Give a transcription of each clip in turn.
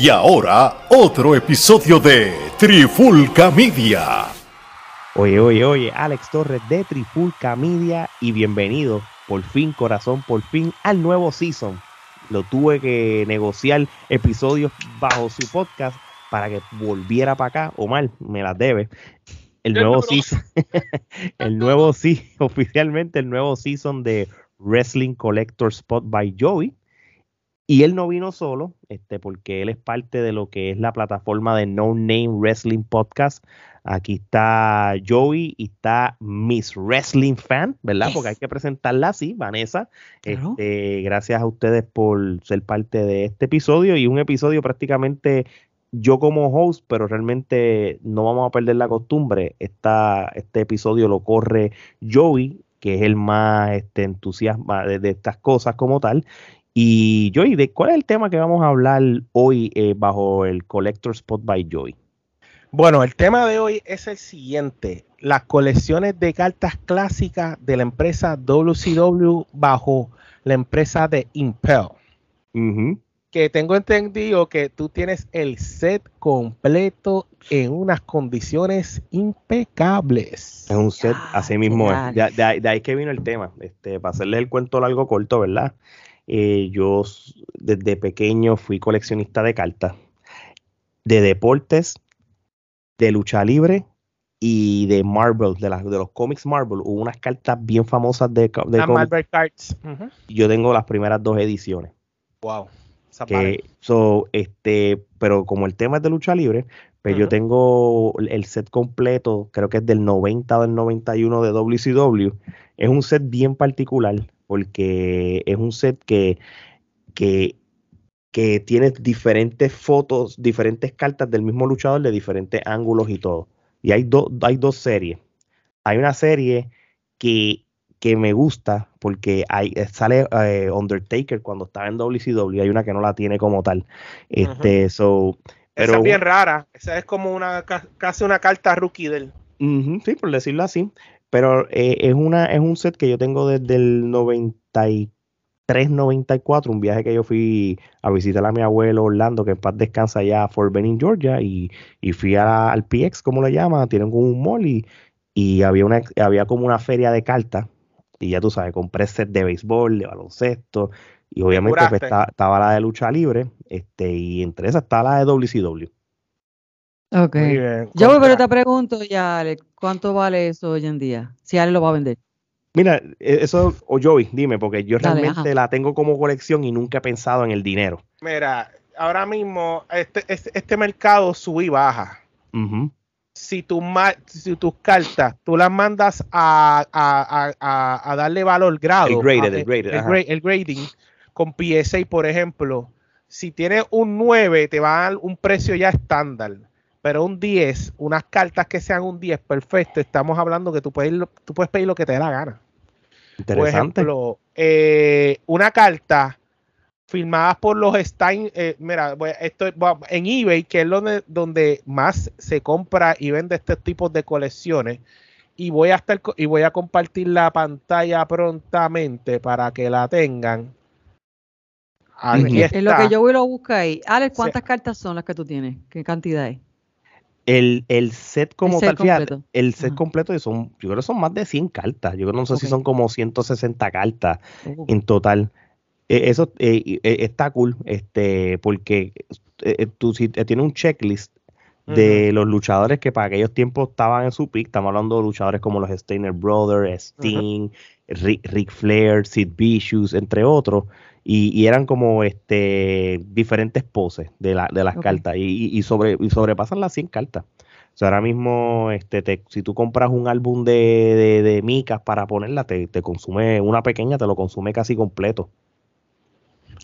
Y ahora, otro episodio de Trifulca Media. Oye, oye, oye, Alex Torres de Trifulca Media y bienvenido, por fin, corazón, por fin, al nuevo season. Lo tuve que negociar episodios bajo su podcast para que volviera para acá. Omar, me las debe. El nuevo season, el nuevo sí, oficialmente el nuevo season de Wrestling Collector Spot by Joey. Y él no vino solo, este, porque él es parte de lo que es la plataforma de No Name Wrestling Podcast. Aquí está Joey y está Miss Wrestling Fan, ¿verdad? Porque hay que presentarla así, Vanessa. Este, gracias a ustedes por ser parte de este episodio y un episodio prácticamente yo como host, pero realmente no vamos a perder la costumbre. Esta, este episodio lo corre Joey, que es el más este, entusiasma de, de, estas cosas como tal. Y Joey, ¿de cuál es el tema que vamos a hablar hoy eh, bajo el Collector Spot by Joey? Bueno, el tema de hoy es el siguiente: las colecciones de cartas clásicas de la empresa WCW bajo la empresa de Impel. Que tengo entendido que tú tienes el set completo en unas condiciones impecables. Es un set, así mismo es. De, de, de, ahí que vino el tema. Este, para hacerles el cuento largo corto, ¿verdad? Eh, yo desde pequeño fui coleccionista de cartas, de deportes, de lucha libre y de Marvel, de, las, de los cómics Marvel. Hubo unas cartas bien famosas de, de Marvel Cards. Uh -huh. Yo tengo las primeras dos ediciones. Wow. Que, so, este, pero como el tema es de lucha libre, pues uh -huh. yo tengo el set completo, creo que es del 90 o del 91 de WCW. Es un set bien particular porque es un set que, que, que tiene diferentes fotos, diferentes cartas del mismo luchador de diferentes ángulos y todo. Y hay, do, hay dos series. Hay una serie que, que me gusta porque hay, sale eh, Undertaker cuando estaba en WCW. Hay una que no la tiene como tal. Este, uh -huh. so, pero, Esa es bien rara. Esa es como una casi una carta rookie del. Uh -huh, sí, por decirlo así. Pero eh, es, una, es un set que yo tengo desde el 93, 94, un viaje que yo fui a visitar a mi abuelo Orlando, que en paz descansa allá a Fort Benning, Georgia, y, y fui a, al PX, como le llaman, tienen como un mall, y, y había, una, había como una feria de cartas, y ya tú sabes, compré set de béisbol, de baloncesto, y obviamente pues, estaba, estaba, la de lucha libre, este, y entre esas estaba la de WCW. Ok. Yo, pero te pregunto ya, Ale, ¿cuánto vale eso hoy en día? Si Ale lo va a vender. Mira, e, eso, o Joey, dime, porque yo Dale, realmente ajá. la tengo como colección y nunca he pensado en el dinero. Mira, ahora mismo este, este, este mercado sube y baja. Uh -huh. si, tu, si tus cartas tú las mandas a, a, a, a darle valor grado, el, graded, el, graded, el, gra el grading con PSA, por ejemplo, si tienes un 9, te va a dar un precio ya estándar pero un 10, unas cartas que sean un 10, perfecto, estamos hablando que tú puedes, tú puedes pedir lo que te dé la gana. Interesante. Por ejemplo, eh, una carta firmada por los Stein, eh, mira, esto en eBay, que es donde, donde más se compra y vende este tipo de colecciones, y voy a estar y voy a compartir la pantalla prontamente para que la tengan. Aquí está. En lo que yo voy a buscar ahí. Alex, ¿cuántas sí. cartas son las que tú tienes? ¿Qué cantidad es? El, el, set como el set tal, fíjate, el set Ajá. completo son, yo creo que son más de 100 cartas. Yo no sé okay. si son como 160 cartas uh. en total. Eh, eso eh, eh, está cool, este, porque eh, tú si tienes un checklist de uh -huh. los luchadores que para aquellos tiempos estaban en su pick, estamos hablando de luchadores como los Steiner Brothers, Sting, uh -huh. Rick, Rick, Flair, Sid Vicious, entre otros, y, y, eran como este diferentes poses de, la, de las okay. cartas y, y, sobre, y sobrepasan las 100 cartas. O sea, ahora mismo, este, te, si tú compras un álbum de, de, de micas para ponerla, te, te, consume una pequeña, te lo consume casi completo.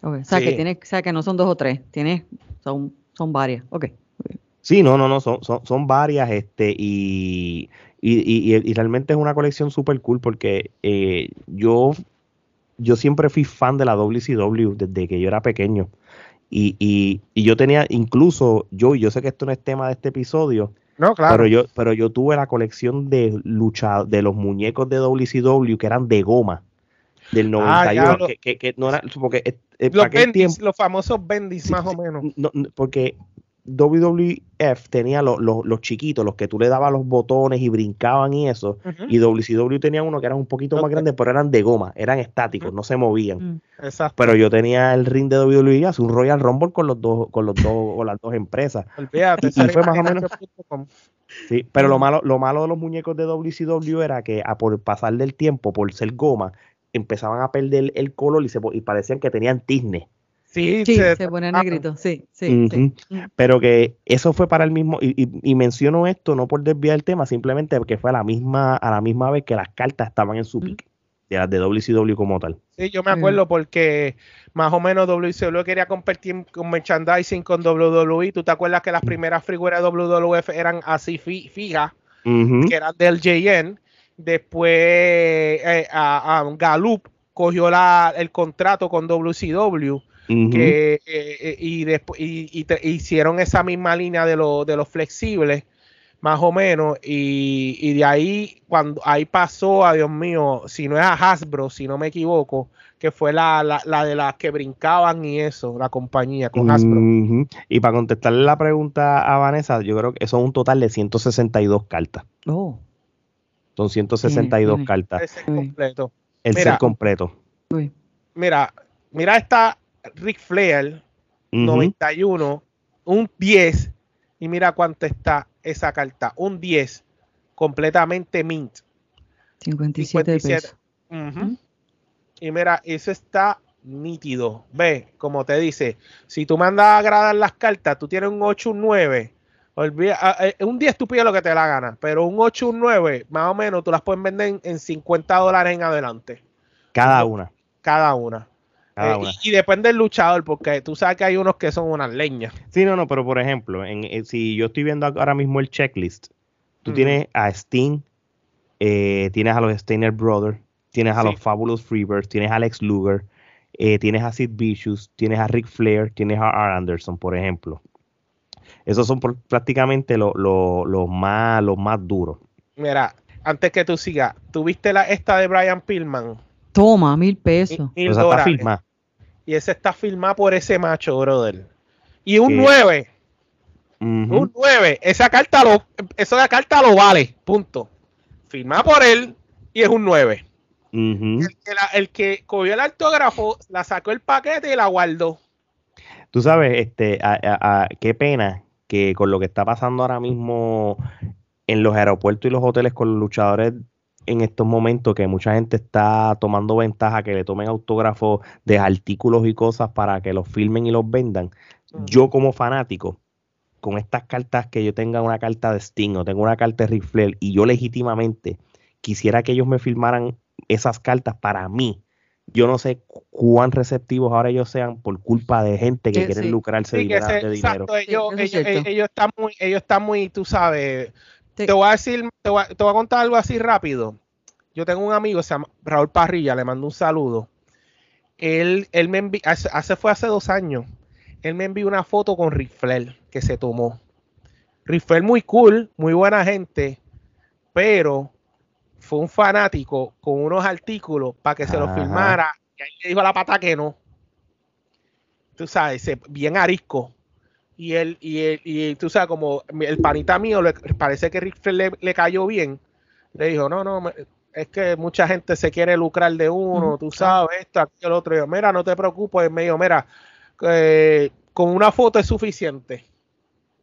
Okay. O, sea, sí. que tiene, o sea, que no son dos o tres, tiene, son, son varias. Ok. okay. Sí, no, no, no, son, son, son varias, este, y, y, y, y, realmente es una colección súper cool porque eh, yo yo siempre fui fan de la WCW desde que yo era pequeño. Y, y, y, yo tenía, incluso yo, yo sé que esto no es tema de este episodio, no, claro. pero yo, pero yo tuve la colección de lucha, de los muñecos de WCW que eran de goma. del 91, ah, que, que, no era, porque eh, los, bendis, los famosos bendis más o menos. porque WWF tenía los, chiquitos, los que tú le dabas los botones y brincaban y eso. Y WCW tenía uno que era un poquito más grande, pero eran de goma, eran estáticos, no se movían. Mm. Pero yo tenía el ring de WWE, hace un Royal Rumble con los dos, con los dos, con las dos empresas. y, fue más o menos. Sí, pero lo malo, lo malo de los muñecos de WCW era que a por pasar del tiempo, por ser goma, empezaban a perder el color y, se, y parecían que tenían tizne. Sí, se, pone negrito, sí, sí, sí. Pero que eso fue para el mismo, y, menciono esto no por desviar el tema, simplemente porque fue a la misma, a la misma vez que las cartas estaban en su pick, de las de WCW como tal. Sí, yo me acuerdo porque más o menos WCW quería competir con merchandising con WWE. ¿Tú te acuerdas que las primeras figuras de WWF eran así fijas, que eran del JN? Después eh, a, Galup cogió la, el contrato con WCW que, eh, eh, y después y, hicieron esa misma línea de, de los flexibles más o menos y, de ahí cuando ahí pasó a Dios mío si no es a Hasbro si no me equivoco que fue la, de las que brincaban y eso la compañía con Hasbro. Y para contestarle la pregunta a Vanessa yo creo que son un total de 162 cartas. Oh. son 162 cartas. El ser completo. El ser completo. Mira mira esta Rick Flair, 91, un 10, y mira cuánto está esa carta, un 10, completamente mint. 57, pesos. Y mira, eso está nítido. Ve, como te dice, si tú mandas a agradar las cartas, tú tienes un 8, un 9. Olvida, eh, un 10 tú pides lo que te la gana, pero un 8, un 9, más o menos, tú las puedes vender en 50 dólares en adelante. Cada una. Cada una. Eh, y, depende del luchador, porque tú sabes que hay unos que son unas leñas. Sí, no, no, pero por ejemplo, en, eh, si yo estoy viendo ahora mismo el checklist, tú tienes a Sting, eh, tienes a los Steiner Brothers, tienes a los Fabulous Freebirds, tienes a Alex Luger, tienes a Sid Vicious, tienes a Rick Flair, tienes a R. Anderson, por ejemplo. Esos son prácticamente los más, los más duros. Mira, antes que tú sigas, ¿tuviste la esta de Brian Pillman? Toma, mil pesos. Mil, está Y ese está filmado por ese macho, brother. Y un 9. Un 9. Esa carta lo, esa carta lo vale. Punto. Firma por él y es un 9. el, que cogió el autógrafo, la sacó el paquete y la guardó. Tú sabes, este, qué pena que con lo que está pasando ahora mismo en los aeropuertos y los hoteles con los luchadores en estos momentos que mucha gente está tomando ventaja que le tomen autógrafos de artículos y cosas para que los filmen y los vendan. Yo como fanático, con estas cartas que yo tenga una carta de Sting o tengo una carta de Ric Flair y yo legítimamente quisiera que ellos me filmaran esas cartas para mí. Yo no sé cuán receptivos ahora ellos sean por culpa de gente que quiere lucrarse de dinero. Ellos, están muy, ellos están muy, tú sabes, te voy a decir, te voy a, contar algo así rápido. Yo tengo un amigo, se llama Raúl Parrilla, le mando un saludo. Él, él me envió, hace, fue hace dos años, él me envió una foto con Rifler que se tomó. Rifler muy cool, muy buena gente, pero fue un fanático con unos artículos para que se los filmara y ahí le dijo a la pata que no. Tú sabes, bien arisco. Y él, y él, y tú sabes, como el panita mío le parece que Rick le, le, cayó bien, le dijo, no, no, es que mucha gente se quiere lucrar de uno, tú sabes, esto, aquello, el otro. yo, mira, no te preocupes, me dijo, mira, eh, con una foto es suficiente.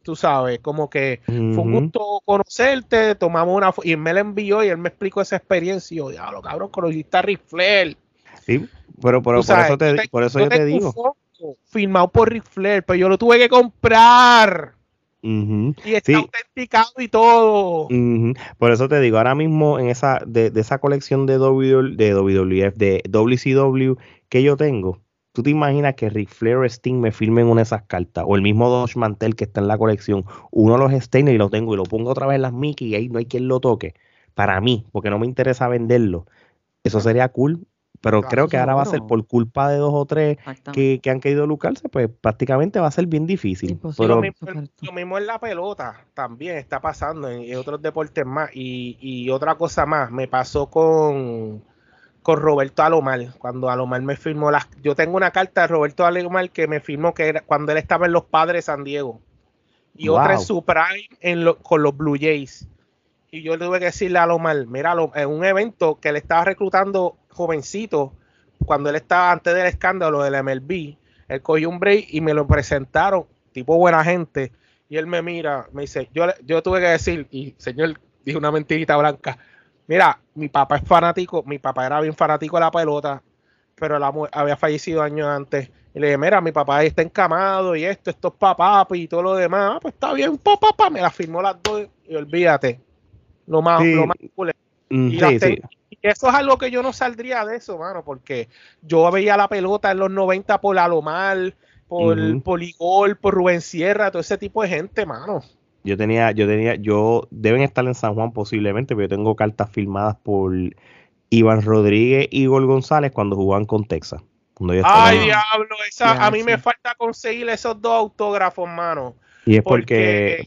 Tú sabes, como que fue un gusto conocerte, tomamos una foto, y él me la envió y él me explicó esa experiencia. Y yo, diablo, cabrón, conociste a Rick Flair. Sí, pero, por, eso, te, por eso yo te digo firmado por Ric Flair, pero yo lo tuve que comprar. Y está autenticado y todo. Por eso te digo, ahora mismo en esa, de, esa colección de, w, de WWF, de WCW que yo tengo, ¿tú te imaginas que Ric Flair o Sting me firmen una de esas cartas? O el mismo Dodge Mantel que está en la colección, uno de los Steiner y lo tengo y lo pongo otra vez en las Mickey y ahí no hay quien lo toque. Para mí, porque no me interesa venderlo. Eso sería cool pero creo que ahora va a ser por culpa de dos o tres que, han querido lucrarse, pues prácticamente va a ser bien difícil. Pues lo, mismo, en la pelota también está pasando en, otros deportes más. Y, otra cosa más, me pasó con, con Roberto Alomar, cuando Alomar me firmó las... Yo tengo una carta de Roberto Alomar que me firmó que era cuando él estaba en los Padres de San Diego. Y otra en su prime en con los Blue Jays. Y yo le tuve que decirle a Alomar, mira, en un evento que le estaba reclutando jovencito, cuando él estaba antes del escándalo del MLB, él cogió un break y me lo presentaron, tipo buena gente. Y él me mira, me dice, yo, yo tuve que decir, y señor, dijo una mentirita blanca, Mira, mi papá es fanático, mi papá era bien fanático de la pelota, pero había fallecido años antes. Y le dije, mira, mi papá está encamado y esto, esto es papá y todo lo demás. Ah, pues está bien, papá, papá. Me la firmó las dos y olvídate. Lo más, lo más cool. Mm, y, eso es algo que yo no saldría de eso, mano, porque yo veía la pelota en los 90 por Alomar, por Poligol, por Rubén Sierra, todo ese tipo de gente, mano. Yo tenía, yo tenía, yo deben estar en San Juan posiblemente, pero yo tengo cartas firmadas por Iván Rodríguez y Gol González cuando jugaban con Texas. Ay, diablo, esa, a mí me falta conseguir esos dos autógrafos, mano. Y es porque,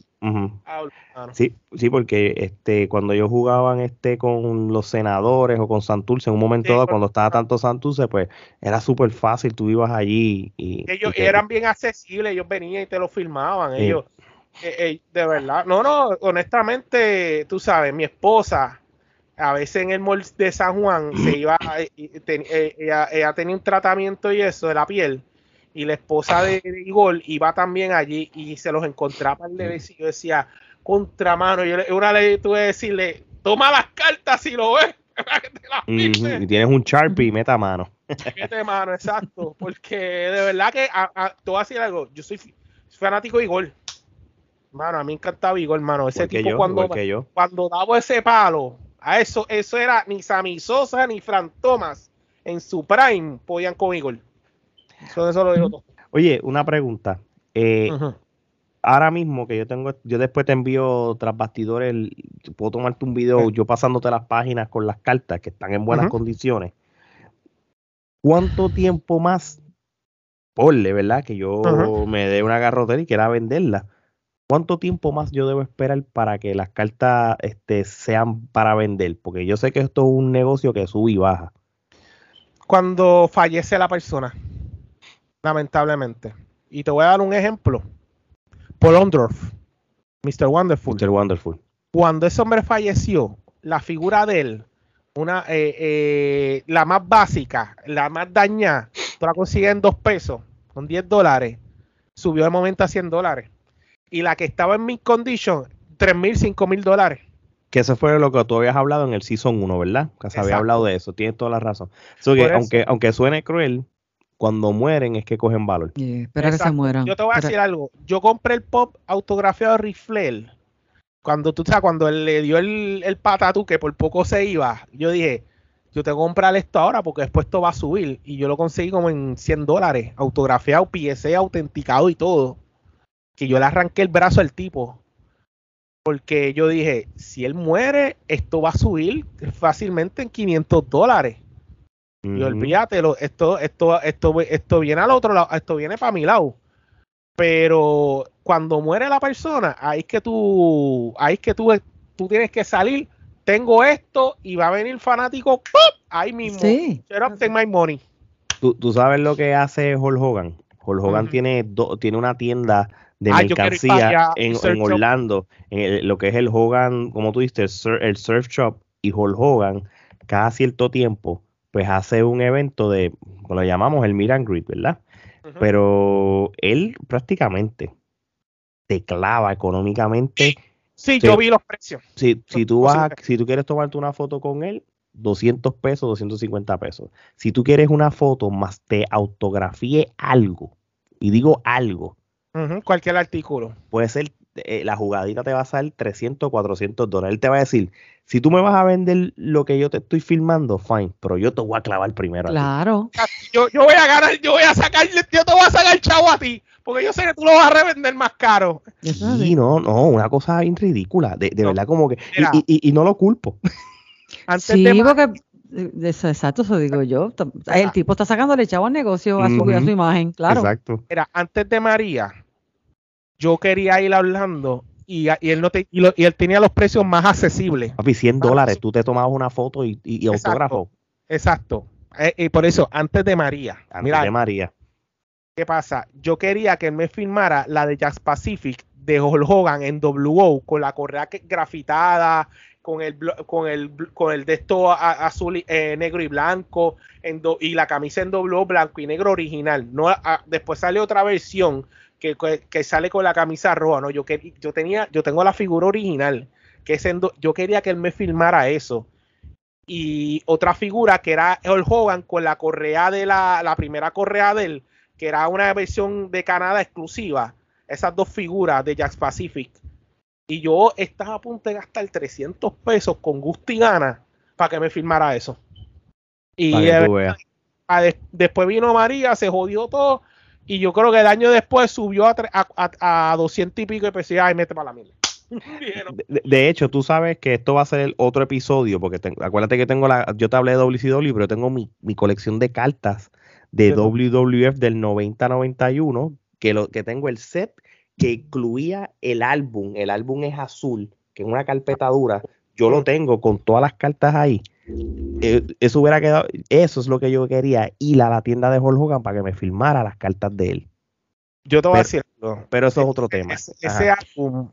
sí, sí, porque este, cuando yo jugaban este con los senadores o con Santurce, en un momento dado, cuando estaba tanto Santurce, pues era súper fácil, tú ibas allí y... Ellos eran bien accesibles, ellos venían y te lo firmaban, ellos eh, eh, de verdad, no, no, honestamente, tú sabes, mi esposa, a veces en el mall de San Juan se iba, eh, ella, tenía un tratamiento y eso de la piel, y la esposa de, Igor iba también allí y se los encontraba el de y yo decía, contramano, yo una ley tuve que decirle, toma las cartas si lo ves. y tienes un Sharpie y meta mano. mete mano, exacto. Porque de verdad que a, a, te voy a decir algo. Yo soy fanático de Igor. Mano, a mí me encantaba Igor, hermano. Ese tipo cuando, cuando daba ese palo, a eso, eso era ni Sammy Sosa ni Fran Thomas en su prime podían con Igor. Eso, eso lo digo todo. Oye, una pregunta. Eh, ahora mismo que yo tengo, yo después te envío tras bastidores, puedo tomarte un video yo pasándote las páginas con las cartas que están en buenas condiciones. ¿Cuánto tiempo más? Porle, ¿verdad? Que yo me dé una garrotera y quiera venderla ¿Cuánto tiempo más yo debo esperar para que las cartas este, sean para vender? Porque yo sé que esto es un negocio que sube y baja. Cuando fallece la persona, lamentablemente. Y te voy a dar un ejemplo. Paul Ondorf, Mr. Wonderful. Mr. Wonderful. Cuando ese hombre falleció, la figura de él, una, eh, eh, la más básica, la más dañada, tú la consigues en dos pesos, con 10 dólares, subió de momento a 100 dólares y la que estaba en mi condition, 3 mil, 5 mil dólares. Que eso fue lo que tú habías hablado en el Season 1, ¿verdad? Que se había hablado de eso, tienes toda la razón. aunque, aunque suene cruel, cuando mueren es que cogen valor. espera que se mueran. Yo te voy a decir algo. Yo compré el pop autografiado de Rifler. Cuando tú sabes, cuando él le dio el, el patatú que por poco se iba, yo dije, yo tengo que comprar esto ahora porque después esto va a subir. Y yo lo conseguí como en 100 dólares, autografiado, PSA, autenticado y todo que yo le arranqué el brazo al tipo. Porque yo dije, si él muere, esto va a subir fácilmente en 500 dólares. Y olvídate, esto, esto, esto, esto viene al otro lado, esto viene para mi lado. Pero cuando muere la persona, ahí es que tú, ahí es que tú, tú tienes que salir. Tengo esto y va a venir fanático ahí mismo. Sí. my money. ¿Tú, sabes lo que hace Hulk Hogan. Hulk Hogan tiene, tiene una tienda de ah, mercancía en, Orlando, en lo que es el Hogan, como tú dices, el, Surf Shop y Hulk Hogan, cada cierto tiempo, pues hace un evento de, lo llamamos el Miran Grid, ¿verdad? Pero él prácticamente te clava económicamente. Sí, yo vi los precios. Si, si, tú vas, si tú quieres tomarte una foto con él, 200 pesos, 250 pesos. Si tú quieres una foto más te autografíe algo, y digo algo, cualquier artículo. Puede ser, eh, la jugadita te va a salir 300, 400 dólares. Él te va a decir, si tú me vas a vender lo que yo te estoy filmando, fine, pero yo te voy a clavar primero. Claro. Yo, yo voy a ganar, yo voy a sacar, yo te voy a sacar chavo a ti, porque yo sé que tú lo vas a revender más caro. Sí, no, no, una cosa bien ridícula, de, verdad como que, y, y, no lo culpo. Antes sí, porque eso, exacto, eso digo yo. El tipo está sacándole chavo al negocio a su, a su imagen, claro. Exacto. Era antes de María, yo quería ir hablando y, y él no te, y, él tenía los precios más accesibles. Papi, 100 dólares, tú te tomabas una foto y, y autógrafo. exacto. Eh, y por eso, antes de María. Antes de María. ¿Qué pasa? Yo quería que él me firmara la de Jazz Pacific de Hulk Hogan en WO con la correa grafitada, con el con el con el de esto azul eh, negro y blanco en y la camisa en WO blanco y negro original. No, después sale otra versión que, que, sale con la camisa roja. No, yo que yo tenía yo tengo la figura original que es yo quería que él me filmara eso y otra figura que era Hulk Hogan con la correa de la, la primera correa de él, que era una versión de Canadá exclusiva. Esas dos figuras de Jack Pacific. Y yo estaba a punto de gastar 300 pesos con gusto y gana para que me firmara eso. Y después vino María, se jodió todo. Y yo creo que el año después subió a, a, a 200 y pico y pensé, ay, mete para la mierda. De, hecho, tú sabes que esto va a ser el otro episodio, porque acuérdate que tengo la, yo te hablé de WCW, pero tengo mi, colección de cartas de WWF del 90-91, que, lo, que tengo el set que incluía el álbum, el álbum es azul, que es una carpeta dura, yo lo tengo con todas las cartas ahí. Eh, eso hubiera quedado, eso es lo que yo quería, ir a la tienda de Hulk Hogan para que me filmara las cartas de él. Yo te voy a decir Pero eso es otro tema. Ese, álbum,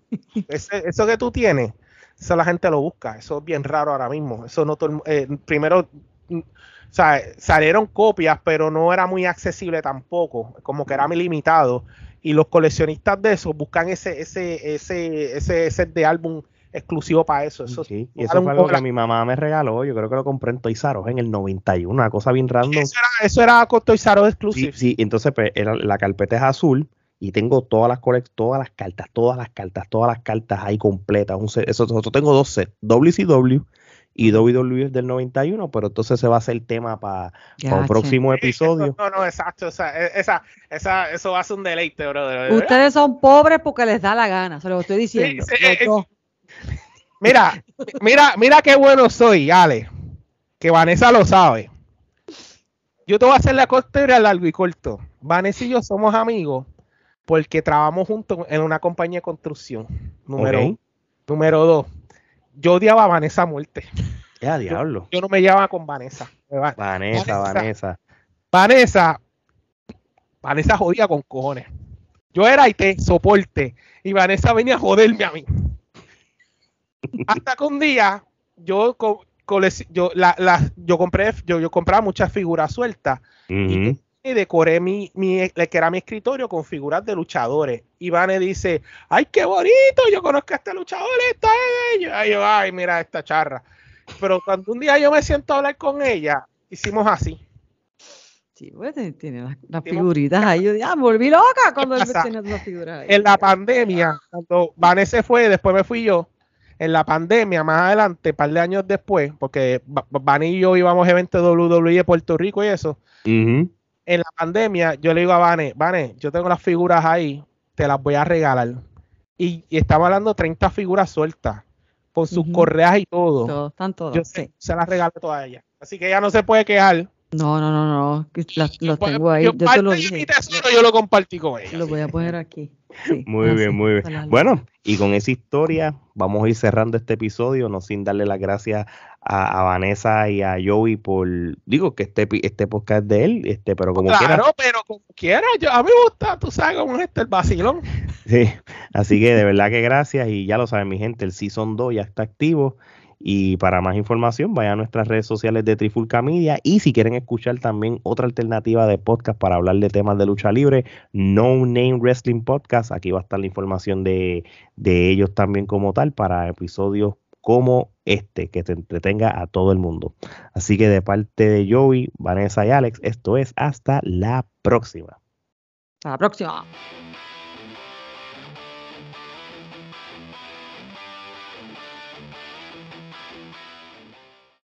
eso que tú tienes, eso la gente lo busca. Eso es bien raro ahora mismo. Eso no eh, primero, mm, o sea, salieron copias, pero no era muy accesible tampoco. Como que era muy limitado. Y los coleccionistas de eso buscan ese, ese, ese, ese set de álbum exclusivo para eso. eso sí, y eso fue algo que mi mamá me regaló. Yo creo que lo compré en Toys R en el 91, una cosa bien random. Eso era, eso era con Toys R exclusivo. Sí, sí, entonces pues, era, la carpeta es azul y tengo todas las todas las cartas, todas las cartas, todas las cartas ahí completas. Un eso, tengo dos sets, WCW y WWE del 91, pero entonces se va a hacer tema para un próximo episodio. No, no, exacto, esa, esa, esa, eso va a ser un deleite, brother. Ustedes son pobres porque les da la gana, se lo estoy diciendo. Mira, mira, mira qué bueno soy, Ale. Que Vanessa lo sabe. Yo te voy a hacer la historia largo y corto. Vanessa y yo somos amigos porque trabajamos juntos en una compañía de construcción. Número, número dos. Yo odiaba a Vanessa a muerte. Ya, diablo. Yo, no me llevaba con Vanessa. Vanessa, Vanessa. Vanessa. Vanessa jodía con cojones. Yo era IT, soporte. Y Vanessa venía a joderme a mí. Hasta que un día yo, yo, la, yo compré, yo, yo compraba muchas figuras sueltas y, decoré mi, mi, que era mi escritorio con figuras de luchadores. Y Vane dice, ay, qué bonito, yo conozco a este luchador, esta es ella. Y yo, ay, mira esta charra. Pero cuando un día yo me siento a hablar con ella, hicimos así. Sí, pues tiene las, figuritas ahí. Yo ah, volví loca cuando él tiene las figuras ahí. En la pandemia, cuando Vanessa se fue, después me fui yo, en la pandemia, más adelante, un par de años después, porque Van y yo íbamos a eventos de WWE de Puerto Rico y eso. En la pandemia, yo le digo a Vane, Vane, yo tengo las figuras ahí, te las voy a regalar. Y, estaba hablando 30 figuras sueltas, con sus correas y todo. Todo, están todas. Yo se, las regalé todas a ella. Así que ella no se puede quejar. No, no, no, no. Los, tengo ahí. Yo, te lo dije. yo lo compartí con ella. Lo voy a poner aquí. muy bien, muy bien. Bueno, y con esa historia vamos a ir cerrando este episodio, no sin darle las gracias a, Vanessa y a Joey por, digo que este, este podcast es de él, este, pero como claro, quiera. pero como quiera, yo, a mí me gusta, tú sabes cómo es este el vacilón. Sí, así que de verdad que gracias y ya lo saben mi gente, el Season 2 ya está activo y para más información, vayan a nuestras redes sociales de Trifulca Media. Y si quieren escuchar también otra alternativa de podcast para hablar de temas de lucha libre, No Name Wrestling Podcast. Aquí va a estar la información de, de ellos también como tal para episodios como este, que te entretenga a todo el mundo. Así que de parte de Joey, Vanessa y Alex, esto es hasta la próxima. Hasta la próxima.